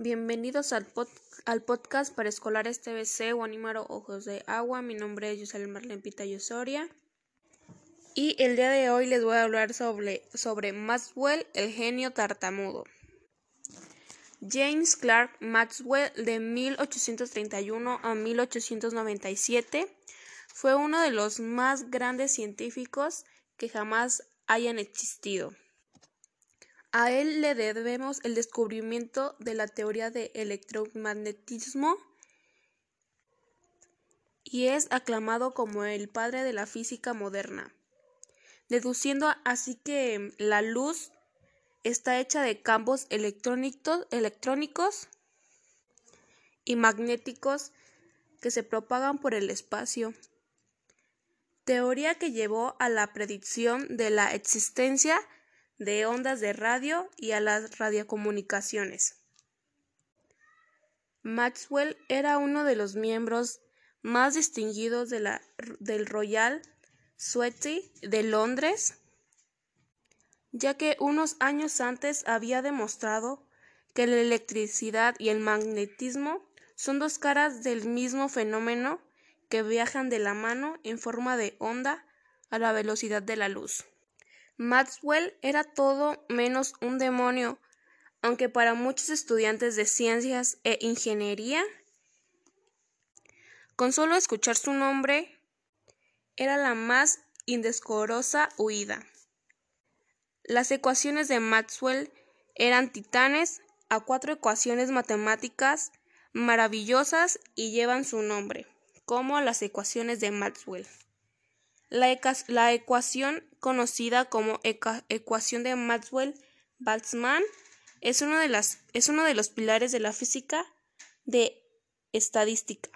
Bienvenidos al, al podcast para escolares TBC Guanímaro Ojos de Agua. Mi nombre es Yusel Marlene Pitayo Soria. Y el día de hoy les voy a hablar sobre, sobre Maxwell, el genio tartamudo. James Clark Maxwell, de 1831 a 1897, fue uno de los más grandes científicos que jamás hayan existido. A él le debemos el descubrimiento de la teoría del electromagnetismo y es aclamado como el padre de la física moderna, deduciendo así que la luz está hecha de campos electrónicos y magnéticos que se propagan por el espacio teoría que llevó a la predicción de la existencia de ondas de radio y a las radiocomunicaciones. Maxwell era uno de los miembros más distinguidos de la, del Royal Society de Londres, ya que unos años antes había demostrado que la electricidad y el magnetismo son dos caras del mismo fenómeno que viajan de la mano en forma de onda a la velocidad de la luz. Maxwell era todo menos un demonio, aunque para muchos estudiantes de ciencias e ingeniería, con solo escuchar su nombre, era la más indescorosa huida. Las ecuaciones de Maxwell eran titanes a cuatro ecuaciones matemáticas maravillosas y llevan su nombre como las ecuaciones de Maxwell. La, ecuación conocida como ecuación de Maxwell-Boltzmann es, uno de es uno de los pilares de la física de estadística.